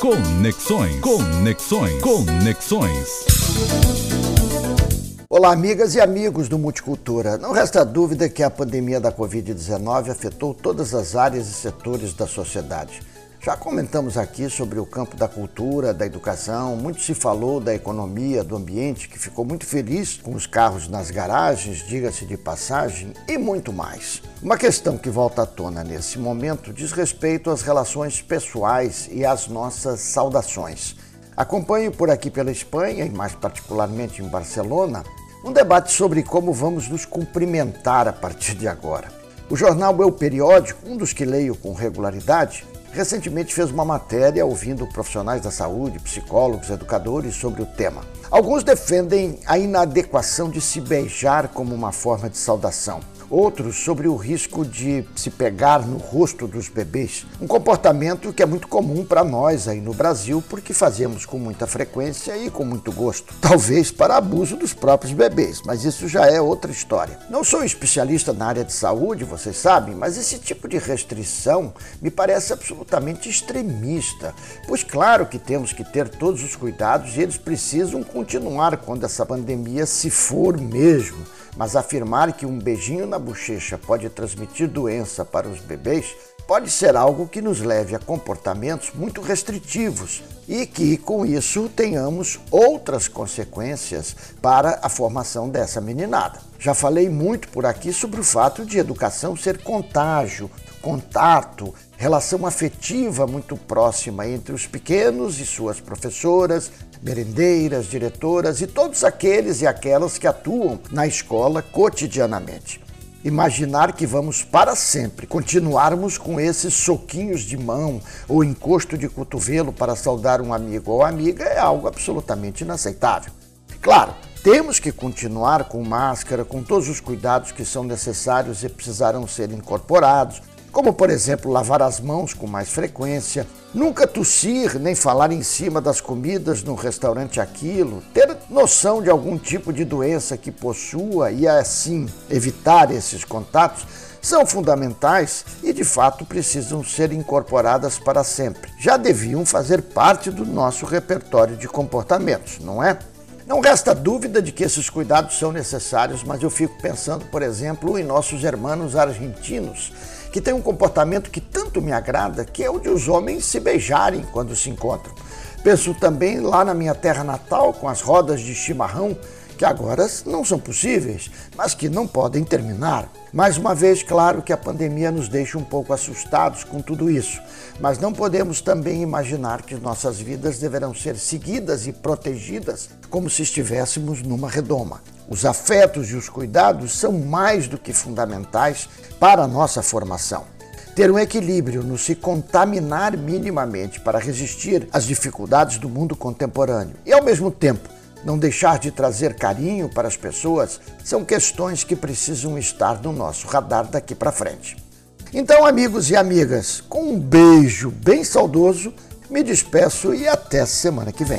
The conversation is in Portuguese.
Conexões. Conexões. Conexões. Olá, amigas e amigos do Multicultura. Não resta dúvida que a pandemia da Covid-19 afetou todas as áreas e setores da sociedade. Já comentamos aqui sobre o campo da cultura, da educação, muito se falou da economia, do ambiente, que ficou muito feliz com os carros nas garagens, diga-se de passagem, e muito mais. Uma questão que volta à tona nesse momento diz respeito às relações pessoais e às nossas saudações. Acompanho por aqui pela Espanha, e mais particularmente em Barcelona, um debate sobre como vamos nos cumprimentar a partir de agora. O jornal Eu Periódico, um dos que leio com regularidade, recentemente fez uma matéria ouvindo profissionais da saúde, psicólogos, educadores sobre o tema. Alguns defendem a inadequação de se beijar como uma forma de saudação outros sobre o risco de se pegar no rosto dos bebês. Um comportamento que é muito comum para nós aí no Brasil, porque fazemos com muita frequência e com muito gosto. Talvez para abuso dos próprios bebês, mas isso já é outra história. Não sou especialista na área de saúde, vocês sabem, mas esse tipo de restrição me parece absolutamente extremista. Pois claro que temos que ter todos os cuidados e eles precisam continuar quando essa pandemia se for mesmo. Mas afirmar que um beijinho na bochecha pode transmitir doença para os bebês pode ser algo que nos leve a comportamentos muito restritivos e que, com isso, tenhamos outras consequências para a formação dessa meninada. Já falei muito por aqui sobre o fato de educação ser contágio, contato, relação afetiva muito próxima entre os pequenos e suas professoras, merendeiras, diretoras e todos aqueles e aquelas que atuam na escola cotidianamente. Imaginar que vamos para sempre continuarmos com esses soquinhos de mão ou encosto de cotovelo para saudar um amigo ou amiga é algo absolutamente inaceitável. Claro, temos que continuar com máscara, com todos os cuidados que são necessários e precisarão ser incorporados, como por exemplo lavar as mãos com mais frequência, nunca tossir nem falar em cima das comidas no restaurante aquilo, ter noção de algum tipo de doença que possua e assim evitar esses contatos são fundamentais e de fato precisam ser incorporadas para sempre. Já deviam fazer parte do nosso repertório de comportamentos, não é? Não resta dúvida de que esses cuidados são necessários, mas eu fico pensando, por exemplo, em nossos irmãos argentinos que tem um comportamento que tanto me agrada, que é o de os homens se beijarem quando se encontram. Penso também lá na minha terra natal, com as rodas de chimarrão, que agora não são possíveis, mas que não podem terminar. Mais uma vez, claro que a pandemia nos deixa um pouco assustados com tudo isso, mas não podemos também imaginar que nossas vidas deverão ser seguidas e protegidas como se estivéssemos numa redoma. Os afetos e os cuidados são mais do que fundamentais para a nossa formação ter um equilíbrio no se contaminar minimamente para resistir às dificuldades do mundo contemporâneo e, ao mesmo tempo, não deixar de trazer carinho para as pessoas são questões que precisam estar no nosso radar daqui para frente. Então, amigos e amigas, com um beijo bem saudoso, me despeço e até semana que vem.